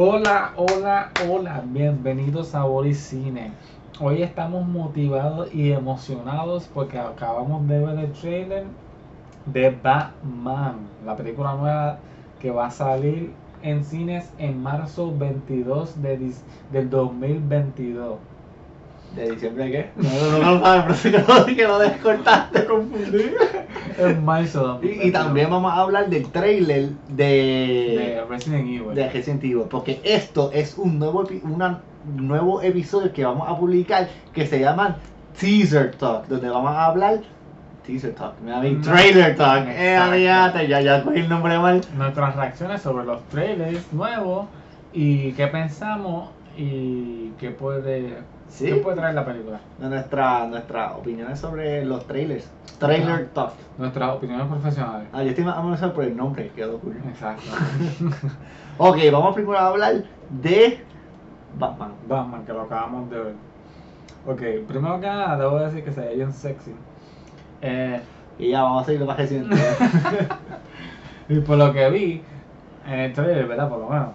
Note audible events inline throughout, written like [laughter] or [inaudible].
Hola, hola, hola, bienvenidos a Body Cine. Hoy estamos motivados y emocionados porque acabamos de ver el trailer de Batman, la película nueva que va a salir en cines en marzo 22 de, del 2022. ¿De diciembre qué? [laughs] No, no, no, no, sabes, pero que lo, que lo descortaste. confundí. [laughs] En marzo Y, y también vamos a hablar del trailer de de, Resident Evil. de Resident Evil, porque esto es un nuevo, una- nuevo episodio que vamos a publicar que se llama Teaser Talk, donde vamos a hablar Teaser Talk, mira a mí, No. Trailer Talk, eh, ya, ya cogí el nombre mal. Nuestras reacciones sobre los trailers nuevos y qué pensamos y qué puede, Sí. qué puede traer la película. Nuestra, nuestras opiniones sobre los trailers. Trailer Talk. Nuestras opiniones profesionales. Ah, yo estoy más amenazado por el nombre, quedó cool. Exacto. [laughs] Ok, vamos primero a hablar de Batman. Batman, que lo acabamos de ver. Ok, primero que nada, debo decir que se ve bien sexy. Eh, Y ya vamos a seguir lo más reciente. [laughs] y por lo que vi en el trailer, ¿verdad? Por lo menos.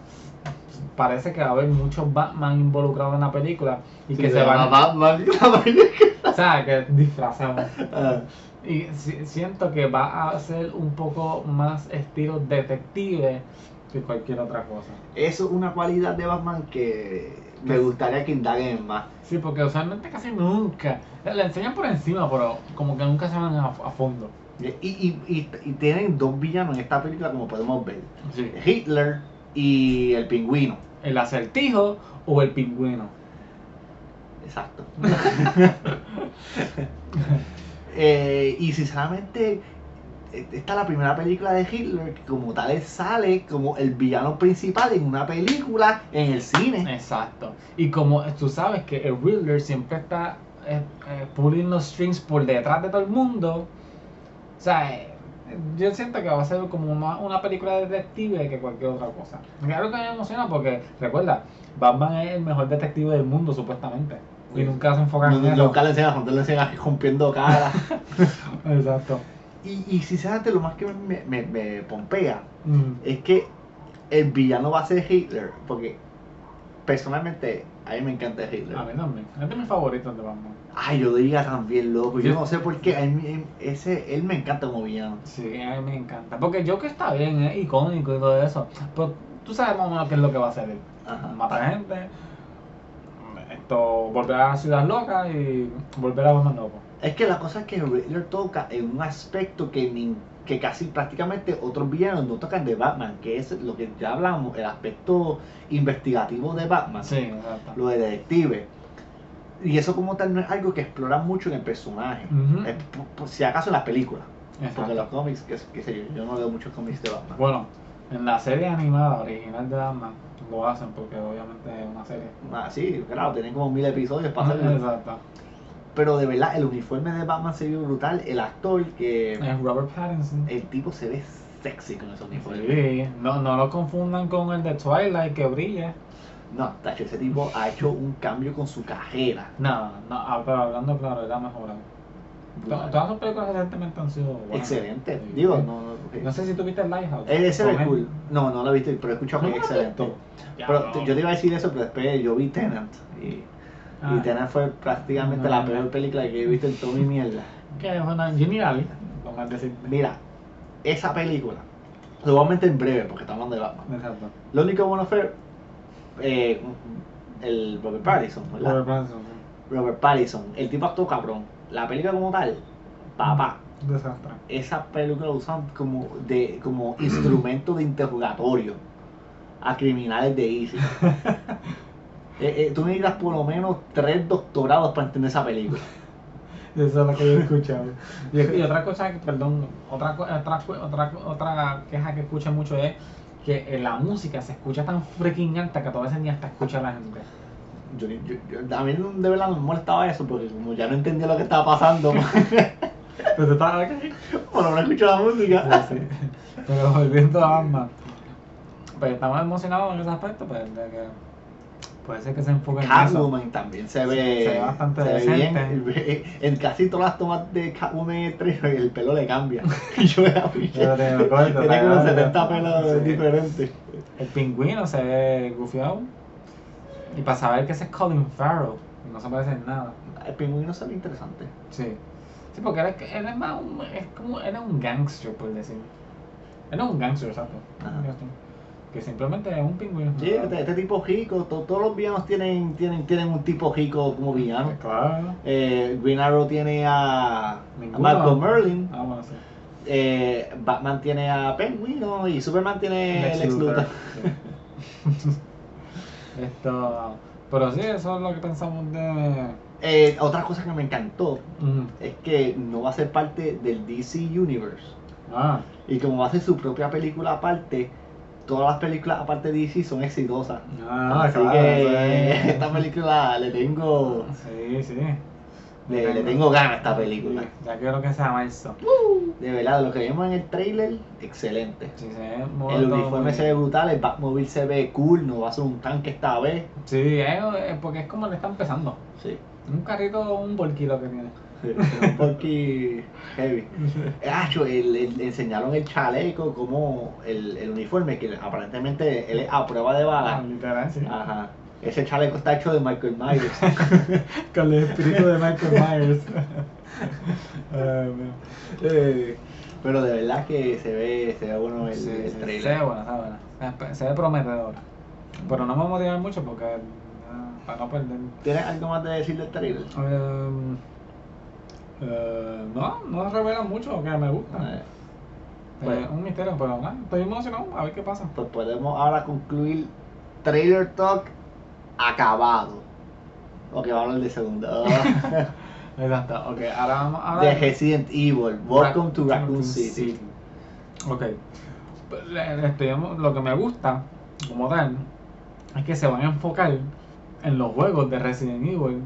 Parece que va a haber muchos Batman involucrados en la película y que se van a. Batman. la película. [laughs] O sea, que disfrazados. Ah, Y si- siento que va a ser un poco más estilo detective que cualquier otra cosa. Eso es una cualidad de Batman que me gustaría que indaguen más. Sí, porque usualmente casi nunca. Le enseñan por encima, pero como que nunca se van a, a fondo. Y, y, y, y tienen dos villanos en esta película como podemos ver. Sí. Hitler y el pingüino. El acertijo o el pingüino. Exacto. [laughs] Eh, y sinceramente, esta es la primera película de Hitler que como tal sale como el villano principal en una película en el cine. Exacto. Y como tú sabes que el Riddler siempre está eh, eh, pulling los strings por detrás de todo el mundo. O sea, yo siento que va a ser como una, una película de detective que cualquier otra cosa. Claro que me emociona porque, recuerda, Batman es el mejor detective del mundo supuestamente. Y nunca se enfocan No, en eso. nunca le enseñan, nunca le enseñan rompiendo cara. [laughs] Exacto. y, y sinceramente lo más que me, me, me pompea Mm. es que el villano va a ser Hitler. Porque personalmente a mí me encanta Hitler. A mí también. Es de mis favoritos de Batman. Ay, yo diga también, loco. Yo Yo- no sé por qué. a mí- ese, él me encanta como villano. Sí, a mí me encanta. Porque Joker está bien, es icónico y todo eso. Pero tú sabes más o menos qué es lo que va a hacer él. Ajá. Matar gente, esto, volver a la ciudad loca y volver a Batman loco. Es que la cosa es que Riddler toca en un aspecto que, ni- que casi prácticamente otros villanos no tocan de Batman, que es lo que ya hablamos, el aspecto investigativo de Batman, Sí, exacto. lo de detective. Y eso como tal no es algo que explora mucho en el personaje. Es por- por si acaso en las películas, Exacto. porque los cómics, que, sé yo, yo no leo muchos cómics de Batman. Bueno, en la serie animada original de Batman lo hacen porque obviamente es una serie. Ah, sí, claro, tienen como mil episodios para hacerlo. Exacto. Pero de verdad, el uniforme de Batman se vio brutal, el actor que... Es Robert Pattinson. El tipo se ve sexy con ese uniforme. Sí, no, no lo confundan con el de Twilight que brilla. No, tacho, ese tipo ha hecho un cambio con su cajera. No, no, ah, pero hablando claro, era mejorado. To- Todas sus películas recientemente han sido buenas. Excelente. Sí. Digo, no, no, No sé si tuviste el Lighthouse. Eh, Ese él. cool. No, no lo he visto, pero he escuchado que ¿No es excelente. Ya, Pero no. yo te iba a decir eso, pero después yo vi Tenant. Y, Ah. y Tenant fue prácticamente No, la peor película que he visto en toda mi mierda. Que es una genial, lo más decir. Mira, esa película, lo voy a meter en breve porque estamos hablando de Batman. Exacto. Lo único bueno fue eh, el Robert Pattinson, ¿verdad? Robert Pattinson, Robert Pattinson. El tipo actuó cabrón. La película como tal, papá. Desastre. esa película la usan como de como [clears throat] instrumento de interrogatorio a criminales de ISIS. [laughs] Eh, eh, tú necesitas por lo menos tres doctorados para entender esa película. [laughs] Eso es lo que yo he escuchado. [laughs] Y, y otra cosa, perdón, otra, otra, otra, otra queja que escucho mucho es que la música se escucha tan freaking alta que a veces ni hasta escucha la gente. Yo, yo- yo- a mí de verdad me molestaba eso porque como ya no entendía lo que estaba pasando, [laughs] Pero tú estabas aquí. por lo menos escucho la música. Sí, sí. Pero volviendo a Batman, pues estamos emocionados en ese aspecto, pues de que puede ser que se enfoque en eso. Catwoman también se ve, Se ve bastante se ve bien. [laughs] En casi todas las tomas de Catwoman el pelo le cambia. [laughs] Yo era Pero te- me acuerdo, Tiene como está 70 grande. pelos Sí. diferentes. El pingüino se ve gufiado. Y para saber que ese es Colin Farrell, no se parece en nada. El pingüino sale interesante. Sí. Sí, porque él es, él es más un, es como, él es un gangster, por decir. Él es un gangster, exacto. Que simplemente es un pingüino. Sí, este, este tipo rico, to- todos los villanos tienen, tienen, tienen un tipo rico como villano. Claro. Eh, Green Arrow tiene a, a. Malcolm Merlin, Ah, bueno, sí. eh, Batman tiene a Penguin ¿no? y Superman tiene a Lex Luthor. Sí. [laughs] Esto. Pero sí, eso es lo que pensamos de. Eh, otra cosa que me encantó es que no va a ser parte del DC Universe. Ah, Y como va a ser su propia película aparte, todas las películas aparte de DC son exitosas. ah Así claro, que sí. esta película le tengo, Sí, sí. le, le tengo ganas a esta película. Sí, Ya quiero que sea marzo. De verdad, lo que vimos en el trailer, excelente. Sí, se ve El uniforme se ve brutal, el Batmobile se ve cool, no va a ser un tanque esta vez. Sí, es, es porque es como le está empezando. Sí, Un carrito, un volquilo que tiene. [laughs] un poquito heavy. Ah, cho, el- el- enseñaron el chaleco, como el, el uniforme, que aparentemente él es a prueba de Ah, bala. literal, sí. Ajá. Ese chaleco está hecho de Michael Myers. [laughs] Con el espíritu de Michael Myers. [laughs] Man. Eh, Pero de verdad que se ve, se ve bueno el, Sí, el sí, trailer. Se ve buena, se ve buena. Se ve- Se ve prometedora. Pero no me motiva mucho porque. ah, para no perder. ¿Tienes algo más de decir del trailer? Em, eh, no, no revela mucho que me gusta. Eh, Eh, bueno. un misterio, pero nada, estoy emocionado a ver qué pasa. pues podemos ahora concluir Trailer Talk acabado. Ok, vamos a hablar de segundo. [laughs] Exacto, ok, ahora vamos a de Resident Evil. Welcome to Raccoon City. Ok, Le- este, lo que me gusta, como tal, es que se van a enfocar en los juegos de Resident Evil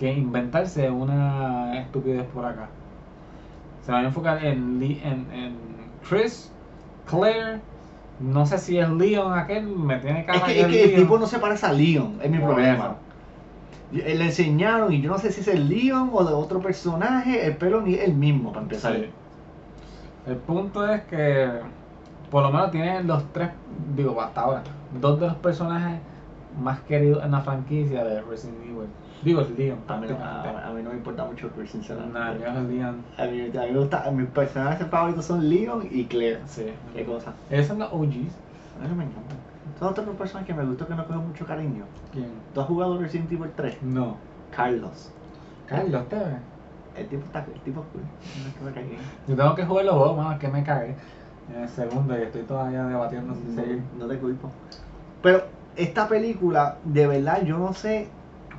que inventarse una estupidez por acá. Se van a enfocar en, Lee- en, en Chris, Claire, no sé si es Leon aquel, me tiene cara Es que, es que el Leon. tipo no se parece a Leon, es mi Por problema. Eh, Le enseñaron y yo no sé si es el Leon o de otro personaje, el pelo ni es el mismo para empezar. Sí. El punto es que por lo menos tiene los tres, digo, hasta ahora, dos de los personajes más queridos en la franquicia de Resident Evil. Digo, es Leon, A mí, no, a- a mí no me importa mucho Chris, sinceramente. Nah, yo es Leon. A mí, a mí me gusta, mis personajes favoritos son Leon y Claire. Sí. ¿Qué cosa? Esos son los OGs. A mí me encantan. Son otros personajes que me gustó que no cogen mucho cariño. ¿Quién? ¿Tú has jugado Resident Evil 3? No. Carlos. Carlos Tevez. El tipo está el tipo cool. No es que me. Yo tengo que jugar los juegos, más que me cague. En el segundo y estoy todavía debatiendo seguir. No, no te culpo. Pero esta película, de verdad, yo no sé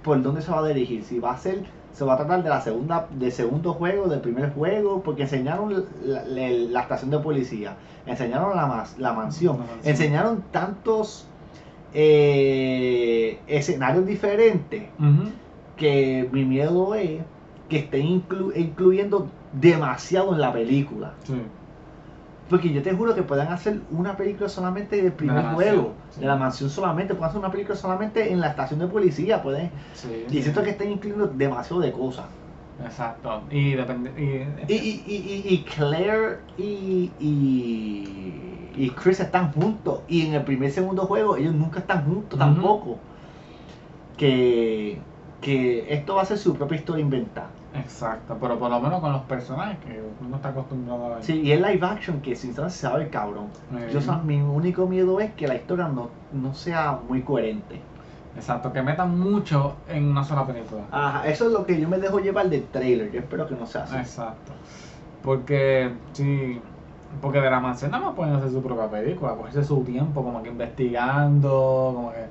por dónde se va a dirigir. Si va a ser, se va a tratar de la segunda, del segundo juego, del primer juego, porque enseñaron la, la- la estación de policía, enseñaron la, la mansión, enseñaron tantos eh, escenarios diferentes que mi miedo es que estén inclu- incluyendo demasiado en la película. Sí. Porque yo te juro que puedan hacer una película solamente del primer juego, sí. de la mansión solamente, pueden hacer una película solamente en la estación de policía, pueden. Sí. Y siento que están incluyendo demasiado de cosas. Exacto. Y depende. Y, Y, y, y, y- Claire y, y, y Chris están juntos. Y en el primer y segundo juego ellos nunca están juntos tampoco. Que, que esto va a ser su propia historia inventada. Exacto, pero por lo menos con los personajes que uno está acostumbrado a ver. Sí, y es live action que sinceramente se sabe el cabrón. Yo, sa- mi único miedo es que la historia no, no sea muy coherente. Exacto, que metan mucho en una sola película. Ajá, eso es lo que yo me dejo llevar del trailer. Yo espero que no sea así. Exacto. Porque, sí, porque de la nada más pueden hacer su propia película, cogerse su tiempo como que investigando, como que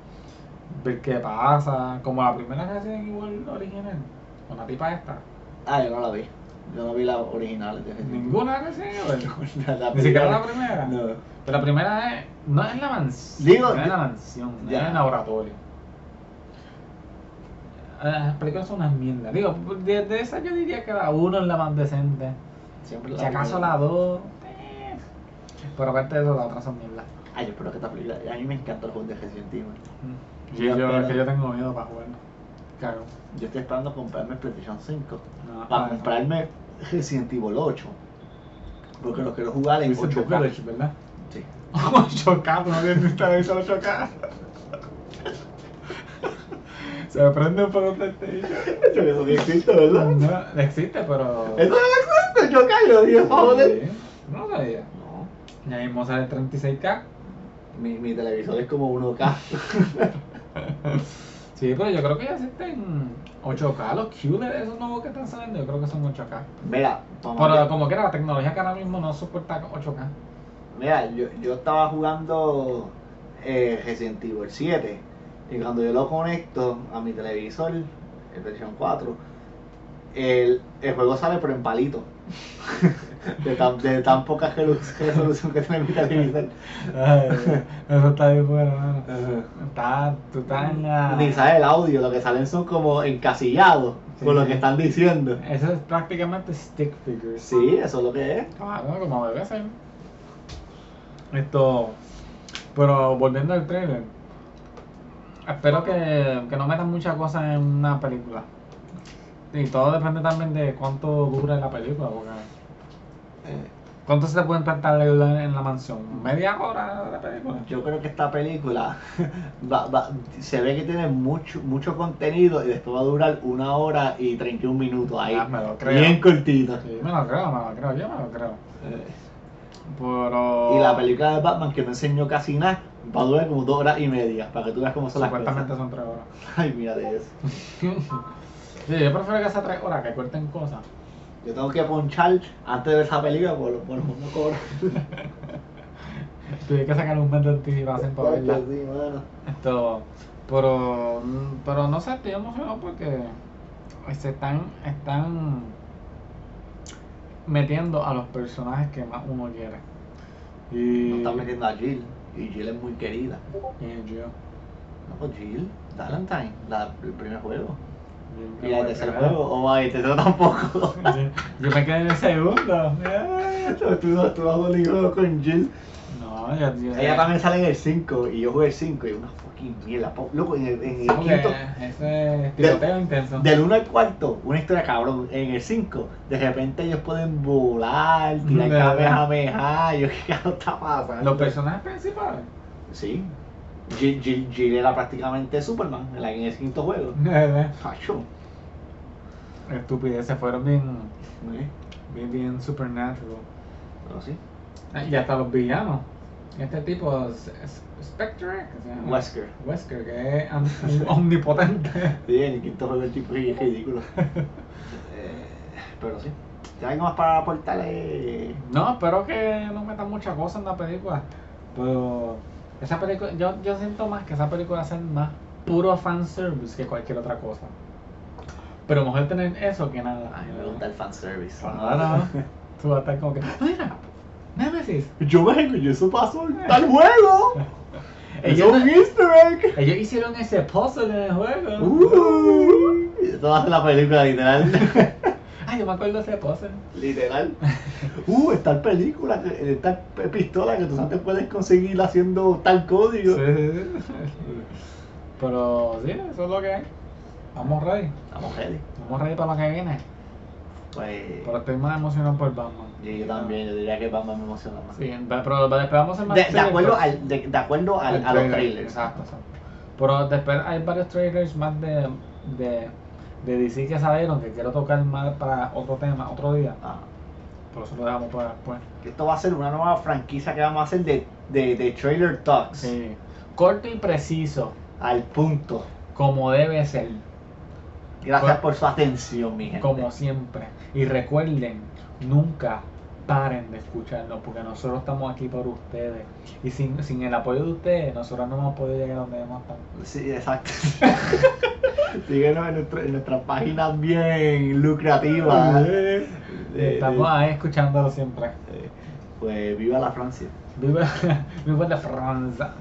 ver qué pasa, como la primera Resident Evil original, con la tipa esta. Ah, yo no la vi. Yo no vi las originales. Ninguna. La- [laughs] la Ni siquiera la primera. No. Pero la primera es, no es la mansión, Digo, no es la mansión, no Ya. es el laboratorio. Eh, Las películas son unas mierdas. Digo, de, de esa yo diría que la 1 es la más decente. Siempre Si acaso la 2. eh. Pero aparte de eso, las otras son mierdas. Ay, yo espero que esta película. A mí me encanta el juego de Resident Evil. Yo, Ya, yo- es que yo tengo miedo para jugar. Cago. Yo estoy esperando comprarme el PlayStation 5. No, Para ah, no. comprarme Resident Evil 8. Porque lo quiero jugar en Dice The 8K. Village, ¿verdad? Sí. [laughs] 8K, tú no tienes un televisor 8K. Se prende por un PlayStation. [laughs] Eso que existe, ¿verdad? No, existe, pero. Eso no existe, yo callo, joder. Sí, No lo sabía. No, Ya mismo sale 36K. mi, mi televisor es como 1K. [laughs] Sí, pero yo creo que ya existen 8K. Los QLED, esos nuevos que están saliendo, yo creo que son 8K. Mira, Pero como que era la tecnología que ahora mismo no soporta 8K. Mira, yo, yo estaba jugando eh, Resident Evil 7 y cuando yo lo conecto a mi televisor, el versión 4, el, el juego sale pero en palito. [laughs] de, tan, de tan poca resolu- resolución que tiene mi televisor. Ay, eso está bien bueno, mano. Está, tú estás en la... Ni sale el audio, lo que salen son como encasillados con lo Sí. que están diciendo. Eso es prácticamente stick figures. Sí, eso es lo que es. Claro, como debe ser. Esto. Pero volviendo al trailer. Espero que, que no metan muchas cosas en una película. Y todo depende también de cuánto dure la película. Porque ¿Cuánto se pueden tratar en la, en la mansión? ¿Media hora de película? Yo creo que esta película [laughs] va- va- se ve que tiene mucho mucho contenido y después va a durar una hora y 31 minutos ahí. Ah, me lo creo. Bien cortito. Sí, me lo creo, me lo creo, yo me lo creo. Eh, Pero. Y la película de Batman que no enseñó casi nada va a durar como dos horas y media para que tú veas cómo son las Supuestamente cosas. son tres horas. Ay, mira de eso. [laughs] Sí, yo prefiero que sea tres horas, que corten cosas. Yo tengo que ponchar antes de esa película por, por no cobrar. [laughs] Tuve que sacar un mes de anticipación para verla. Sí. Esto, pero, pero no sé, estoy emocionado porque se están, están metiendo a los personajes que más uno quiere. Y, No están metiendo a Jill. Y Jill es muy querida. y yo. No, pues Jill, Valentine, la, el primer juego. Y tercer quedé- juego, o oh, el tercero tampoco. Yo me quedé en el segundo. tú, no- tú has jugado con Jill. No, yo, yo Ella también sale en el 5 y yo jugué el 5 y una fucking mierda. Loco, en el, en el quinto, ese tiroteo intenso. del 1 al cuarto, una historia cabrón. En el 5, de repente ellos pueden volar, tirar De verdad. kamehameha. Yo, [laughs] ¿qué carajo está pasando? Los personajes principales. Sí. Jill, Jill, Jill era prácticamente Superman en, la- en el quinto juego. [laughs] Facho. Estupideces fueron bien, Eh, bien, bien supernatural. Pero sí. Y hasta los villanos. Este tipo, es- es- Spectre, ¿qué se llama? Wesker. Wesker, que es om- omnipotente. [laughs] Sí, en el quinto juego el tipo es ridículo. [laughs] Eh, pero sí. ¿Tienes algo más para aportarle? No, espero que no metan muchas cosas en la película. Pero esa película, yo, yo siento más que esa película va a ser más puro fanservice que cualquier otra cosa. Pero mejor tener eso que nada. A mí me gusta el fanservice. Claro. Tú vas a estar como que, mira, Nemesis. Yo vengo y eso pasó en tal juego. [laughs] Ellos, es un easter egg. ellos hicieron ese puzzle en el juego. Uh, esto va a ser la película, literal. [laughs] Ay, yo me acuerdo de ese puzzle. literal. [laughs] Uh, está película, que- esta pistola que tú antes puedes conseguir haciendo tal código. Sí. Pero sí, eso es lo que hay. Vamos ready. Estamos ready. Vamos ready para lo que viene. Pues. Pero estoy más emocionado por Batman. Yo, yo también, yo diría que Batman me emociona más. Sí, pero después vamos a hacer más De, de acuerdo, al, de, de acuerdo al- a los trailer, trailers. Exacto, exacto. Pero después hay varios trailers más de, de, de DC que salieron que quiero tocar más para otro tema, otro día. Ah, Por eso lo dejamos para después. esto va a ser una nueva franquicia que vamos a hacer de, de, de trailer talks. Sí. Corto y preciso, Al punto. como debe ser, Gracias Pues- por su atención, mi gente. como siempre. Y recuerden, nunca paren de escucharnos porque nosotros estamos aquí por ustedes. Y sin, sin el apoyo de ustedes, nosotros no hemos podido llegar a donde hemos estado. Sí, exacto. [laughs] Síguenos en, nuestro- en nuestras páginas bien lucrativas. De- Estamos de- ahí escuchándolo siempre. eh, pues viva la Francia. Viva, [laughs] viva la Francia.